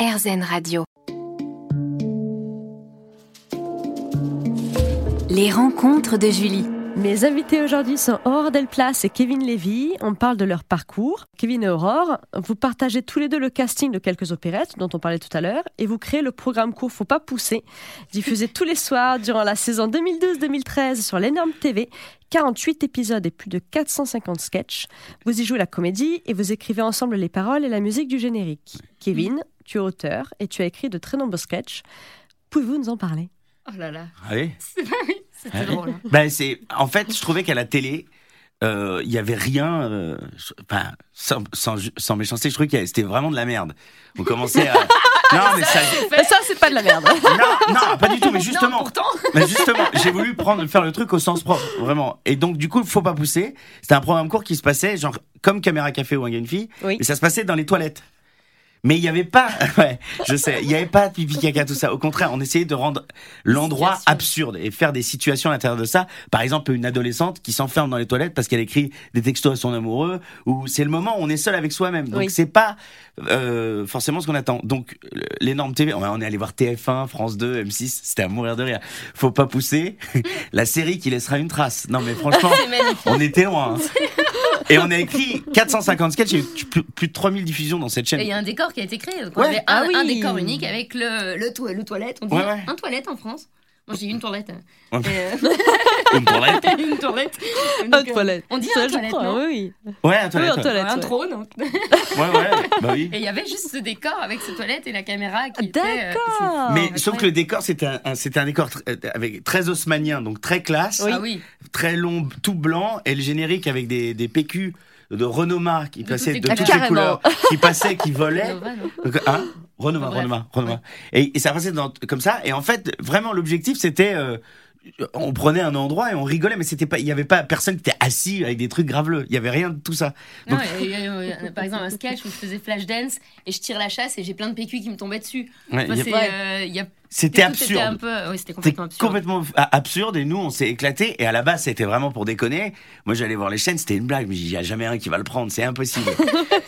RZN Radio. Les rencontres de Julie. Mes invités aujourd'hui sont Aurore Delplace et Kevin Lévy. On parle de leur parcours. Kevin et Aurore, vous partagez tous les deux le casting de quelques opérettes dont on parlait tout à l'heure et vous créez le programme court Faut pas pousser, diffusé tous les soirs durant la saison 2012-2013 sur l'énorme TV. 48 épisodes et plus de 450 sketchs. Vous y jouez la comédie et vous écrivez ensemble les paroles et la musique du générique. Kevin, tu es auteur et tu as écrit de très nombreux sketchs. Pouvez-vous nous en parler? Oh là là. Allez. C'était Allez. drôle. hein. Ben, c'est, en fait, je trouvais qu'à la télé, euh, il y avait rien, euh, enfin, sans, sans, sans méchanceté, je trouvais que c'était vraiment de la merde. On commençait à. Non, mais ça. Ça, c'est pas de la merde. Non, non, pas du tout, mais justement. Non, pourtant. Mais justement, j'ai voulu prendre, faire le truc au sens propre, vraiment. Et donc, du coup, faut pas pousser. C'était un programme court qui se passait, genre, comme Caméra Café ou Un gars, une fille. Oui. Et ça se passait dans les toilettes. Mais il n'y avait pas, ouais, je sais, il n'y avait pas pipi caca tout ça. Au contraire, on essayait de rendre l'endroit absurde et faire des situations à l'intérieur de ça. Par exemple, une adolescente qui s'enferme dans les toilettes parce qu'elle écrit des textos à son amoureux, ou c'est le moment où on est seul avec soi-même. Donc Oui. c'est pas euh, forcément ce qu'on attend. Donc l'énorme TV, on est allé voir TF1, France 2, M6, c'était à mourir de rire. Faut pas pousser. La série qui laissera une trace. Non mais franchement, on était loin. Et on a écrit 450 sketchs, il y a eu plus, de 3000 diffusions dans cette Et chaîne. il y a un décor qui a été créé. Ouais. On avait un, Ah oui. un décor unique avec le, le, to- le toilette. On dit Ouais, ouais. un toilette en France. Moi j'ai une toilette. Ouais. Et, euh, Une toilette. une toilette. Un Donc, euh, toilette. On dit Ça, un je toilette, crois, non oui, oui. Ouais, un toilette. Oui, un toilette. Un ouais. trône. Ouais, ouais, bah oui. Et il y avait juste ce décor avec ce toilette et la caméra qui était. euh, D'accord. Mais sauf que le décor, c'était un, un- c'était un décor tr- euh, avec très haussmanien, donc très classe, c'est- Ah oui. très long, tout blanc, et le générique avec des, des PQ de Renoma qui De toutes de toutes les couleurs, qui passaient, qui Donc, Hein Renoma, Bref. Renoma, Renoma. Et, et ça passait dans, comme ça. Et en fait, vraiment, l'objectif, c'était, euh, on prenait un endroit et on rigolait, mais c'était pas, il y avait pas personne qui était assis avec des trucs graveleux. Il y avait rien de tout ça. Non, Donc- y a- il y a- il y a- par exemple, un sketch où je faisais flash dance et je tire la chasse et j'ai plein de PQ qui me tombaient dessus. Ouais, Enfin, y a- euh, C'était absurde. Était un peu, oui, c'était C'était complètement absurde. complètement a- absurde et nous on s'est éclaté et à la base c'était vraiment pour déconner. Moi j'allais voir les chaînes, c'était une blague, mais il y a jamais un qui va le prendre, c'est impossible.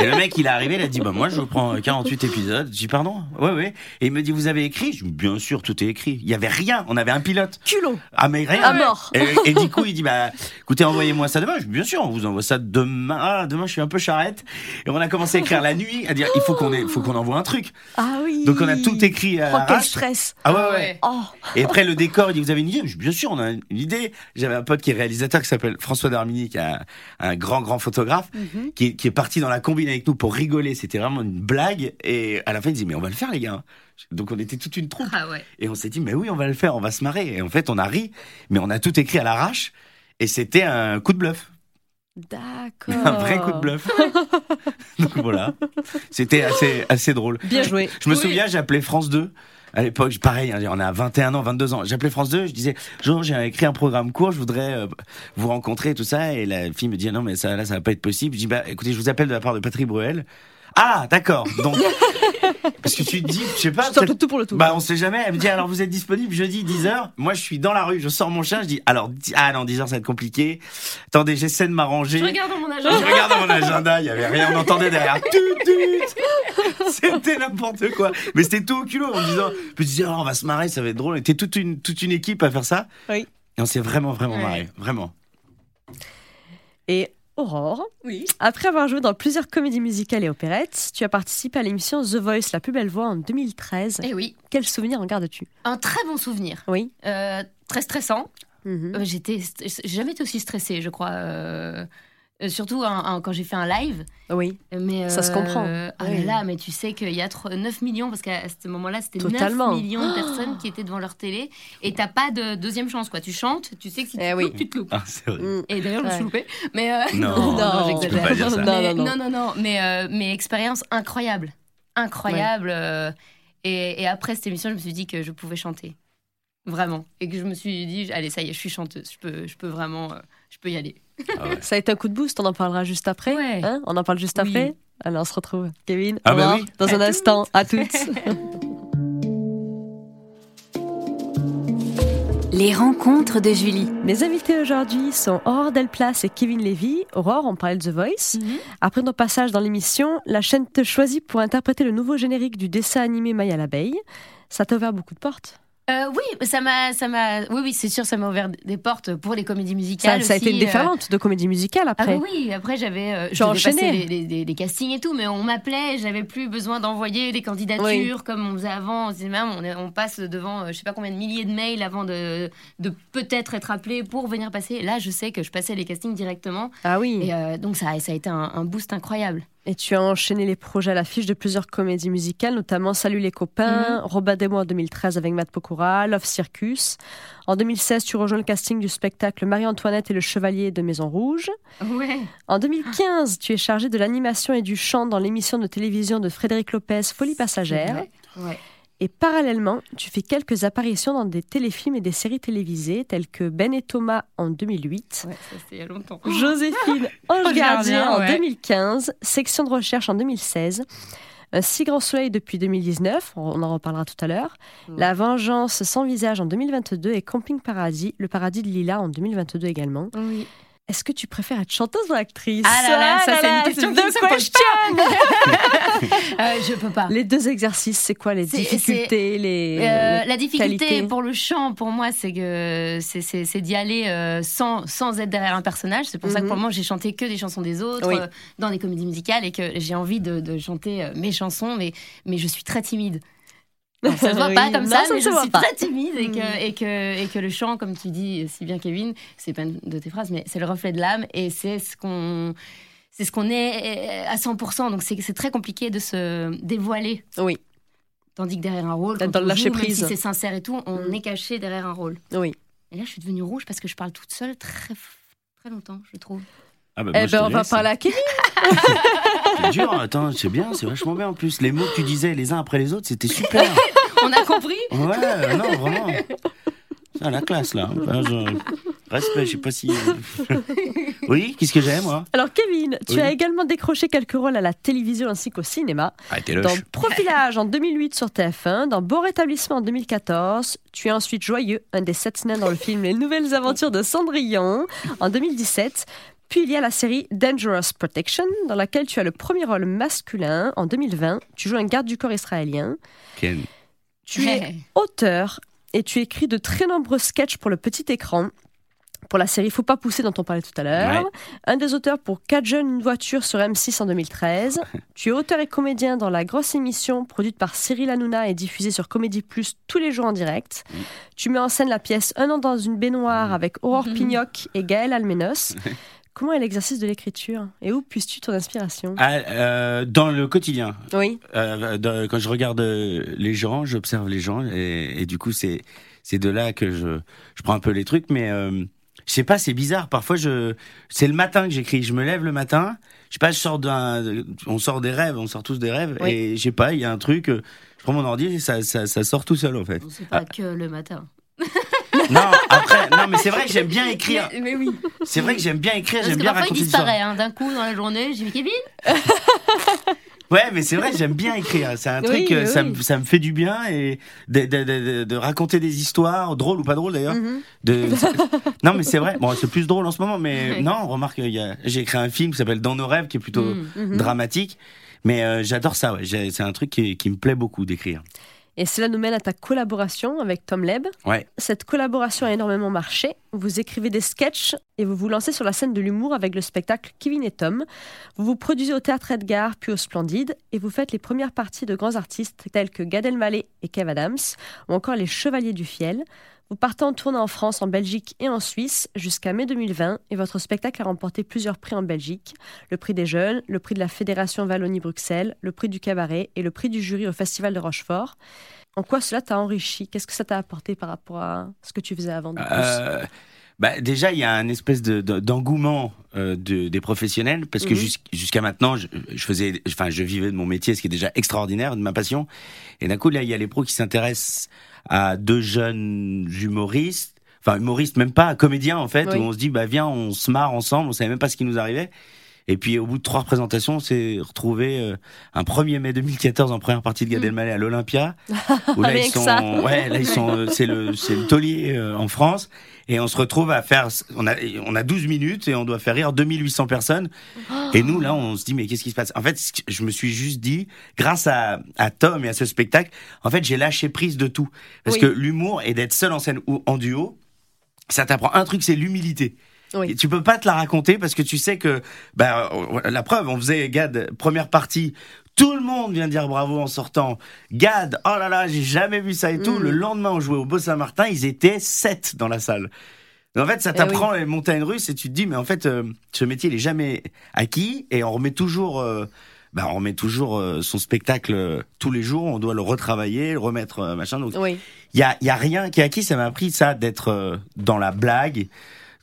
et le mec il est arrivé, il a dit bah moi je prends 48 épisodes. Je dis pardon? Ouais ouais. Et il me dit vous avez écrit? Je dis bien sûr tout est écrit. Il y avait rien, on avait un pilote. Culot. Ah mais rien. À mort. Et, et du coup il dit bah écoutez envoyez-moi ça demain. Je dis bien sûr on vous envoie ça demain. Ah demain je suis un peu charrette. Et on a commencé à écrire la nuit, à dire il faut qu'on faut qu'on envoie un truc. Ah oui. Donc on a tout écrit à Oh, quel stress. Ah ouais ouais. Oh. Et après le décor, il dit vous avez une idée? Je dis, Bien sûr, on a une idée. J'avais un pote qui est réalisateur qui s'appelle François Darmini, qui est un, un grand grand photographe, Mhm. qui, est, qui est parti dans la combine avec nous pour rigoler. C'était vraiment une blague. Et à la fin, il dit mais on va le faire les gars. Donc on était toute une troupe Ah ouais. et on s'est dit mais oui on va le faire, on va se marrer. Et en fait on a ri, mais on a tout écrit à l'arrache. Et c'était un coup de bluff, D'accord. un vrai coup de bluff. Donc voilà, c'était assez assez drôle. Bien joué. Je me Oui. souviens, appelé France 2. À l'époque, pareil, hein, on a 21 ans, 22 ans. J'appelais France 2, je disais, Jean, j'ai écrit un programme court, je voudrais euh, vous rencontrer, tout ça. Et la fille me dit, non, mais ça, là, ça va pas être possible. Je dis, bah, écoutez, je vous appelle de la part de Patrick Bruel. Ah, d'accord. Donc, parce que tu te dis, je sais pas. Je le tout pour le tout. Bah, on sait jamais. Elle me dit, alors vous êtes disponible jeudi 10h. Moi, je suis dans la rue, je sors mon chien, je dis, alors, ah non, 10h, ça va être compliqué. Attendez, j'essaie de m'arranger. Je regarde dans mon Je agenda. regarde dans mon agenda, il y avait rien, on entendait derrière. Tut, tut. C'était n'importe quoi. Mais c'était tout au culot en me disant, tu disais, oh, on va se marrer, ça va être drôle. Était toute une, toute une équipe à faire ça? Oui. Et on s'est vraiment, vraiment Ouais. marré. Vraiment. Et Aurore, Oui. après avoir joué dans plusieurs comédies musicales et opérettes, tu as participé à l'émission The Voice, la plus belle voix en 2013. Et oui. Quel souvenir en gardes-tu? Un très bon souvenir. Oui. Euh, très stressant. Euh, J'étais, j'ai jamais été aussi stressée, je crois. euh, euh, surtout un- un- quand j'ai fait un live. Oui. Mais, Ça se comprend. euh, Ah Oui. là mais tu sais qu'il y a tro- 9 millions, parce qu'à ce moment-là, c'était Totalement. 9 millions de personnes qui étaient devant leur télé. Et t'as pas de deuxième chance, quoi. Tu chantes, tu sais que si tu Eh te oui. loupes, tu te loupes. Ah, c'est vrai. Mm. Et d'ailleurs, je me suis loupée. Mais euh, Non, Non, j'exagère. Non, mais, non, non. non, non, mais, euh, mais expérience incroyable. Incroyable. euh, et, et après cette émission, je me suis dit que je pouvais chanter. Vraiment. Et que je me suis dit, allez, ça y est, je suis chanteuse. Je peux, je peux vraiment, euh, je peux y aller. Ah ouais. Ça a été un coup de boost, on en parlera juste après. Ouais. Hein? On en parle juste Oui. après? Alors on se retrouve, Kevin, Ah bah Aurore, oui. dans un instant. À toutes. Les rencontres de Julie. Mes invités aujourd'hui sont Aurore Delplace et Kevin Levy. Aurore, on parlait de The Voice. Mhm. Après ton passage dans l'émission, la chaîne te choisit pour interpréter le nouveau générique du dessin animé Maya l'abeille. Ça t'a ouvert beaucoup de portes. Euh, oui, ça m'a, ça m'a, oui, oui, c'est sûr, ça m'a ouvert des portes pour les comédies musicales. ça a été une euh, déferlante de comédie musicale Ah après. bah oui, après j'avais, euh, devais enchaîné. les, les- les- les castings et tout, mais on m'appelait, j'avais plus besoin d'envoyer des candidatures comme on faisait avant. On, même, on, passe devant, je sais pas combien de milliers de mails avant de, de peut-être être appelé pour venir passer. Là, je sais que je passais les castings directement, Ah oui. et euh, donc ça, a- ça a été un, un boost incroyable. Et tu as enchaîné les projets à l'affiche de plusieurs comédies musicales, notamment Salut les copains, Robin des mois en 2013 avec Matt Pokora, Love Circus. En 2016, tu rejoins le casting du spectacle Marie-Antoinette et le Chevalier de Maison Rouge. Ouais. En 2015, tu es chargé de l'animation et du chant dans l'émission de télévision de Frédéric Lopez, Folie passagère. Ouais. Et parallèlement, tu fais quelques apparitions dans des téléfilms et des séries télévisées telles que Ben et Thomas en 2008, Ouais, ça c'était il y a longtemps. Joséphine Ange Ange Gardien en ouais. 2015, Section de recherche en 2016, Un si grand soleil depuis 2019, on en reparlera tout à l'heure, Mm. La vengeance sans visage en 2022 et Camping Paradis, le paradis de Lila en 2022 également. Oui. Est-ce que tu préfères être chanteuse ou actrice? Ah là là, ça, c'est une question de question Euh, je peux pas. Les deux exercices, c'est quoi les difficultés les, Euh, les la difficulté qualités? pour le chant, pour moi, c'est que c'est- d'y aller euh, sans, sans être derrière un personnage. C'est pour ça que Mhm. pour le moment, j'ai chanté que des chansons des autres Oui. euh, dans des comédies musicales et que j'ai envie de, de chanter mes chansons, mais, mais je suis très timide. Alors, ça se voit Oui. pas comme Non, ça, ça mais se je suis pas. très timide et que, et, que, et que le chant, comme tu dis si bien Kevin, c'est pas une de tes phrases, mais c'est le reflet de l'âme et c'est ce qu'on c'est ce qu'on est euh, à 100%. Donc c'est très compliqué de se dévoiler. Oui, Tandis que derrière un rôle, quand dans le lâcher joue, même prise. si c'est sincère et tout, on Mm. est caché derrière un rôle. oui. Et là, je suis devenue rouge parce que je parle toute seule très, très longtemps, je trouve. Ah bah, Eh ben, on va parler à Kevin. C'est dur, attends, c'est bien, c'est vachement bien en plus. Les mots que tu disais les uns après les autres, c'était super. On a compris Ouais, non, vraiment. C'est la classe là. Enfin, je- Respect, je sais pas si. oui, qu'est-ce que j'ai moi? Alors Kevin, tu Oui. as également décroché quelques rôles à la télévision ainsi qu'au cinéma. Arrêtez-le. Dans Profilage en 2008 sur TF1, dans Beau rétablissement en 2014, tu es ensuite Joyeux, un des sept nains dans le film Les Nouvelles Aventures de Cendrillon en 2017. Puis il y a la série Dangerous Protection, dans laquelle tu as le premier rôle masculin en 2020. Tu joues un garde du corps israélien. Ken. Tu es auteur et tu écris de très nombreux sketchs pour le petit écran. Pour la série Faut pas pousser dont on parlait tout à l'heure. Ouais. Un des auteurs pour 4 jeunes, une voiture sur M6 en 2013. tu es auteur et comédien dans La Grosse Émission, produite par Cyril Hanouna et diffusée sur Comédie Plus tous les jours en direct. Mm. Tu mets en scène la pièce Un an dans une baignoire avec Aurore Mhm. Pignoc et Gaël Almenos. Comment est l'exercice de l'écriture Et où puisses-tu ton inspiration Ah, euh, dans le quotidien, Oui. euh, dans- quand je regarde euh, les gens, j'observe les gens et, et du coup c'est c'est de là que je je prends un peu les trucs, mais euh, je sais pas, c'est bizarre. Parfois je c'est le matin que j'écris. Je me lève le matin, je sais pas, je sors d'un, on sort des rêves, on sort tous des rêves Oui. et je sais pas, il y a un truc. Je prends mon ordi et ça, ça, ça sort tout seul en fait. C'est pas que le matin. Non, après, non, mais c'est vrai que j'aime bien écrire. Mais, mais oui. C'est vrai que j'aime bien écrire, j'aime bien parfois, il raconter des histoires. disparaît hein, d'un coup dans la journée. J'ai vu Kevin Ouais, mais c'est vrai, j'aime bien écrire. C'est un Oui, truc, euh, oui, ça, me, ça me fait du bien et de, de, de, de- de raconter des histoires, drôles ou pas drôles d'ailleurs. Mhm. Non, mais c'est vrai. Bon, c'est plus drôle en ce moment, mais non, remarque, il j'ai écrit un film qui s'appelle Dans nos rêves, qui est plutôt Mm. Mhm. dramatique. Mais euh, j'adore ça, ouais. C'est un truc qui, qui me plaît beaucoup d'écrire. Et cela nous mène à ta collaboration avec Tom Leb. Ouais. Cette collaboration a énormément marché. Vous écrivez des sketchs et vous vous lancez sur la scène de l'humour avec le spectacle Kevin et Tom. Vous vous produisez au Théâtre Edgar puis au Splendide et vous faites les premières parties de grands artistes tels que Gad Elmaleh et Kev Adams ou encore les Chevaliers du Fiel. Vous partez en tournée en France, en Belgique et en Suisse jusqu'à mai 2020 et votre spectacle a remporté plusieurs prix en Belgique. Le prix des jeunes, le prix de la Fédération Wallonie-Bruxelles, le prix du cabaret et le prix du jury au Festival de Rochefort. En quoi cela t'a enrichi? Qu'est-ce que ça t'a apporté par rapport à ce que tu faisais avant de plus? Euh, bah, déjà, il y a un espèce de, de- d'engouement euh, de, des professionnels parce que Mhm. jusqu'- jusqu'à maintenant, je, je faisais, enfin, je vivais de mon métier, ce qui est déjà extraordinaire, de ma passion. Et d'un coup, là, il y a les pros qui s'intéressent à deux jeunes humoristes, enfin humoristes même pas, comédiens en fait, Oui. où on se dit, bah viens, on se marre ensemble, on savait même pas ce qui nous arrivait. Et puis au bout de trois représentations, on s'est retrouvé euh, un 1er mai 2014 en première partie de Gad Mm. Elmaleh à l'Olympia. Où là ils ça. sont, ouais, là ils sont, euh, c'est le, c'est le taulier euh, en France. Et on se retrouve à faire, on a, on a 12 minutes et on doit faire rire 2800 personnes. Et nous, là, on se dit, mais qu'est-ce qui se passe? En fait, je me suis juste dit, grâce à, à Tom et à ce spectacle, en fait, j'ai lâché prise de tout. Parce Oui. que l'humour et d'être seul en scène ou en duo, ça t'apprend un truc, c'est l'humilité. Oui. Et tu peux pas te la raconter parce que tu sais que, bah, euh, la preuve, on faisait Gad première partie. Tout le monde vient dire bravo en sortant. Gad, oh là là, j'ai jamais vu ça et tout. Mm. Le lendemain, on jouait au Beau Saint-Martin, ils étaient sept dans la salle. En fait, ça Eh t'apprend les montagnes russes et tu te dis, mais en fait, euh, ce métier, il est jamais acquis et on remet toujours, euh, bah, on remet toujours euh, son spectacle tous les jours. On doit le retravailler, le remettre machin. Donc, Oui. il y a, y a rien qui est acquis. Ça m'a appris ça d'être dans la blague,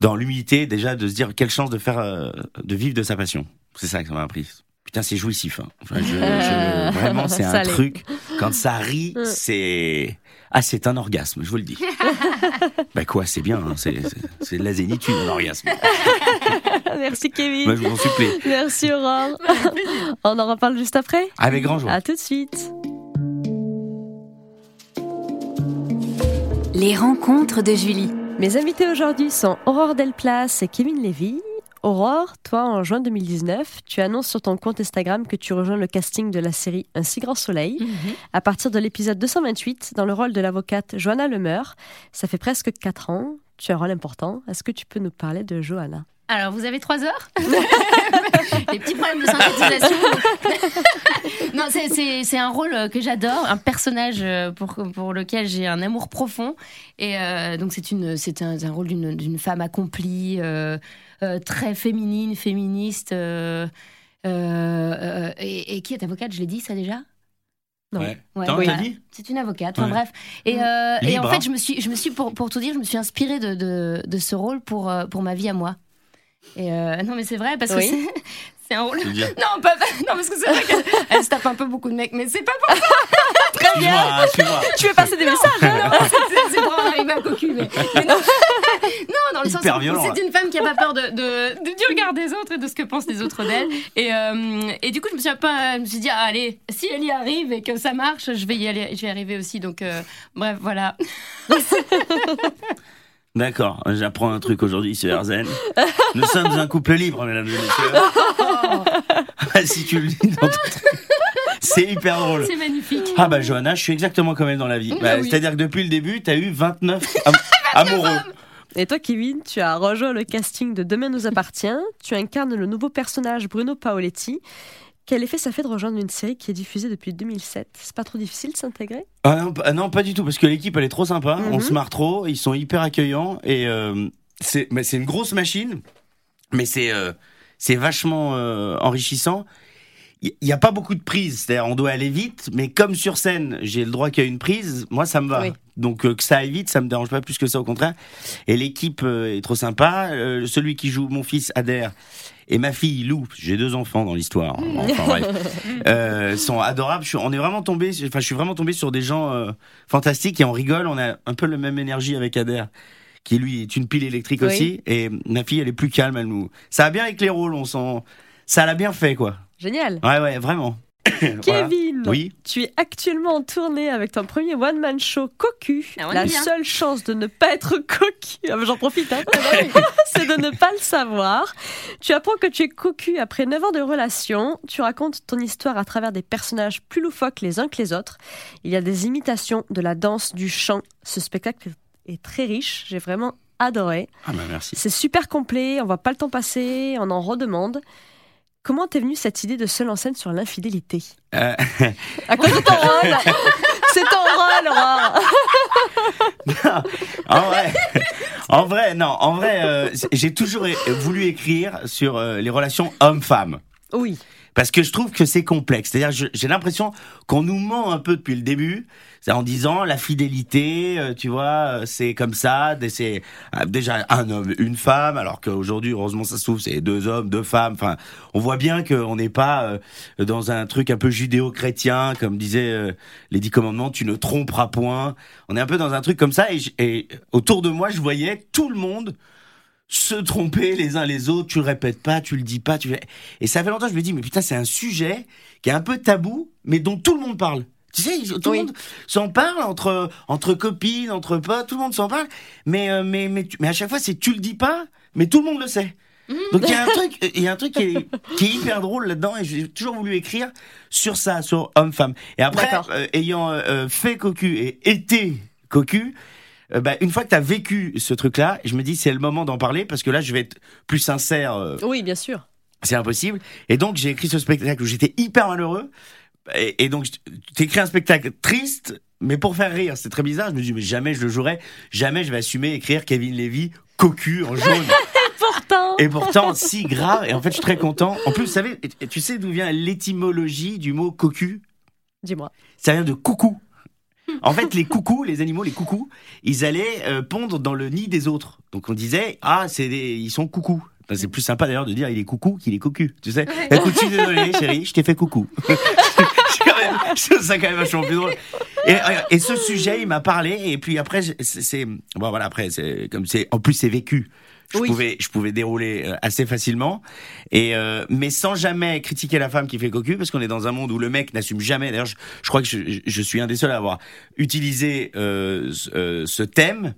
dans l'humilité, déjà de se dire quelle chance de faire, euh, de vivre de sa passion. C'est ça que ça m'a appris. Putain, c'est jouissif. Hein. Enfin, je- je- vraiment, c'est un truc. Quand ça rit, Mm. c'est ah, c'est un orgasme. Je vous le dis. bah quoi, c'est bien. hein, c'est de la zénitude, un orgasme. Merci Kevin. Moi, je vous en supplie. Merci Aurore. On en reparle juste après Avec grand joie. À tout de suite. Les rencontres de Julie. Mes invités aujourd'hui sont Aurore Delplace et Kevin Lévy. Aurore, toi, en juin 2019, tu annonces sur ton compte Instagram que tu rejoins le casting de la série Un si grand soleil à partir de l'épisode 228 dans le rôle de l'avocate Johanna Lemeur. Ça fait presque 4 ans. Tu as un rôle important. Est-ce que tu peux nous parler de Johanna? Alors, vous avez trois heures Des petits problèmes de synthétisation. non, c'est- c'est c'est un rôle que j'adore, un personnage euh, pour, pour lequel j'ai un amour profond. Et euh, donc, c'est une- c'est un, un rôle d'une d'une femme accomplie, euh, euh, très féminine, féministe. euh, euh, euh, et, et qui est avocate Je l'ai dit ça déjà? Non. Ouais. Ouais, dit? C'est une avocate. Enfin Ouais. bref. Et, euh, et en fait, hein. je me suis, je me suis pour, pour tout dire, je me suis inspirée de, de, de ce rôle pour, euh, pour ma vie à moi. Et euh, non, mais c'est vrai parce Oui. que c'est- c'est un rôle. Non, pas, non, parce que c'est vrai qu'elle se tape un peu beaucoup de mecs, mais c'est pas pour Très bien. Tu veux passer des messages hein ça. C'est- C'est pour arriver à cocu. Mais, mais non. non, dans le sens Hyper où violent, c'est une femme qui a pas peur de, de, de- du regard des autres et de ce que pensent les autres d'elle. Et, euh, et du coup, je me suis peu, je me suis dit, ah, allez, si elle y arrive et que ça marche, je vais y aller, je vais y arriver aussi. Donc, euh, bref, voilà. D'accord, j'apprends un truc aujourd'hui sur Erzen. Nous sommes un couple libre, mesdames et messieurs. si tu le dis dans ton truc. C'est hyper drôle. C'est magnifique. Ah bah Johanna, je suis exactement comme elle dans la vie. Ah Bah, oui. C'est-à-dire que depuis le début, t'as eu 29 am- amoureux. Et toi, Kevin, tu as rejoint le casting de Demain nous appartient. Tu incarnes le nouveau personnage Bruno Paoletti. Quel effet ça fait de rejoindre une série qui est diffusée depuis 2007 C'est pas trop difficile de s'intégrer? Ah non, pas- non, pas du tout, parce que l'équipe elle est trop sympa, on Mhm. se marre trop, ils sont hyper accueillants et euh, c'est une grosse machine, mais c'est euh, c'est vachement euh, enrichissant. Il y, y a pas beaucoup de prises, c'est-à-dire on doit aller vite, mais comme sur scène j'ai le droit qu'il y ait une prise, moi ça me va. Oui. Donc que ça aille vite, ça me dérange pas plus que ça, au contraire. Et l'équipe est trop sympa. Celui qui joue mon fils Adair et ma fille Lou, j'ai deux enfants dans l'histoire. Enfin, bref euh, sont adorables. Je suis- on est vraiment tombé, enfin, je suis vraiment tombé sur des gens euh, fantastiques et on rigole. On a un peu la même énergie avec Ader, qui lui est une pile électrique Oui. aussi. Et ma fille, elle est plus calme. Elle nous, ça a bien avec les rôles. On sent, ça l'a bien fait, quoi. Génial. Ouais, ouais, vraiment. Voilà. Kevin, Oui. tu es actuellement en tournée avec ton premier one-man show Cocu. Ah, La bien. seule chance de ne pas être cocu, ah, j'en profite, hein, c'est de ne pas le savoir. Tu apprends que tu es cocu après 9 ans de relation. Tu racontes ton histoire à travers des personnages plus loufoques les uns que les autres. Il y a des imitations de la danse, du chant. Ce spectacle est très riche. J'ai vraiment adoré. Ah bah merci. C'est super complet, on voit pas le temps passer, on en redemande. Comment t'es venue cette idée de seule en scène sur l'infidélité Euh, À cause de ton rôle C'est ton rôle, Aurore en vrai, en vrai, non, en vrai, euh, j'ai toujours voulu écrire sur euh, les relations homme-femme. Oui, Parce que je trouve que c'est complexe. C'est-à-dire, j'ai l'impression qu'on nous ment un peu depuis le début, en disant la fidélité, euh, tu vois, euh, c'est comme ça. C'est euh, déjà un homme, une femme, alors qu'aujourd'hui, heureusement, ça se trouve, c'est deux hommes, deux femmes. Enfin, on voit bien qu'on n'est pas dans un truc un peu judéo-chrétien, comme disait euh, les dix commandements, tu ne tromperas point. On est un peu dans un truc comme ça, et autour de moi, je voyais tout le monde se tromper les uns les autres, tu le répètes pas, tu le dis pas, tu et ça fait longtemps que je me dis mais putain c'est un sujet qui est un peu tabou mais dont tout le monde parle. Tu sais, tout le monde s'en parle entre entre copines, entre potes, tout le monde s'en parle, mais euh, mais mais mais à chaque fois c'est tu le dis pas, mais tout le monde le sait. Mhm. Donc il y a un truc, il y a un truc qui est, qui est hyper drôle là-dedans et j'ai toujours voulu écrire sur ça, sur homme-femme. Et après, euh, ayant euh, fait cocu et été cocu, euh, bah, une fois que tu as vécu ce truc-là, je me dis c'est le moment d'en parler parce que là je vais être plus sincère. oui, bien sûr. C'est impossible. Et donc j'ai écrit ce spectacle où j'étais hyper malheureux. Et, et donc t'écris un spectacle triste, mais pour faire rire. C'est très bizarre. Je me dis mais jamais je le jouerai, jamais je vais assumer écrire Kevin Levy cocu en jaune. Et pourtant, si grave. Et en fait, je suis très content. En plus, vous savez, tu sais d'où vient l'étymologie du mot cocu? Dis-moi. Ça vient de coucou. En fait, les coucous, les animaux, les coucous, ils allaient euh, pondre dans le nid des autres. Donc on disait, ah, c'est ils sont coucous. c'est plus sympa d'ailleurs de dire il est coucou qu'il est cocu. Tu sais Écoute, je suis désolé, chérie, je t'ai fait coucou. trouve ça quand même vachement plus drôle. Et, et ce sujet, il m'a parlé. Et puis après, c'est bon voilà. Après, c'est comme c'est en plus c'est vécu je pouvais je pouvais dérouler euh, assez facilement. Et euh, mais sans jamais critiquer la femme qui fait cocu parce qu'on est dans un monde où le mec n'assume jamais. D'ailleurs je, je, crois que je, je, suis un des seuls à avoir utilisé euh, euh ce thème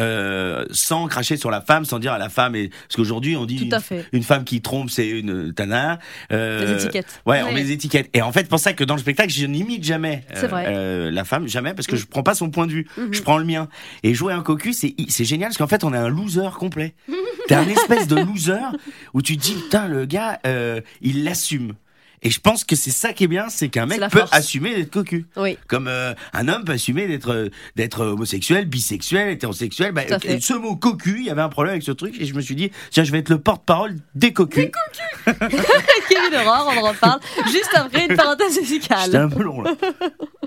euh, sans cracher sur la femme, sans dire à la femme. Et... Parce qu'aujourd'hui, on dit une, femme qui trompe, c'est une tana. Euh, les étiquettes. Ouais, on met des étiquettes. Et en fait, pour ça que dans le spectacle, je n'imite jamais euh, euh, la femme, jamais, parce que mm. je prends pas son point de vue, mm-hmm. je prends le mien. Et jouer un cocu, c'est c'est génial, parce qu'en fait, on est un loser complet. T'es un espèce de loser où tu te dis, putain, le gars, euh, il l'assume. Et je pense que c'est ça qui est bien, c'est qu'un mec peut assumer d'être cocu. Oui. Comme euh, un homme peut assumer d'être euh, d'être homosexuel, bisexuel, hétérosexuel. Bah, ce mot cocu, il y avait un problème avec ce truc et je me suis dit tiens, je vais être le porte-parole des cocus. Des cocus. Kevin Aurore, on en reparle juste après une parenthèse musicale. C'était un peu long là.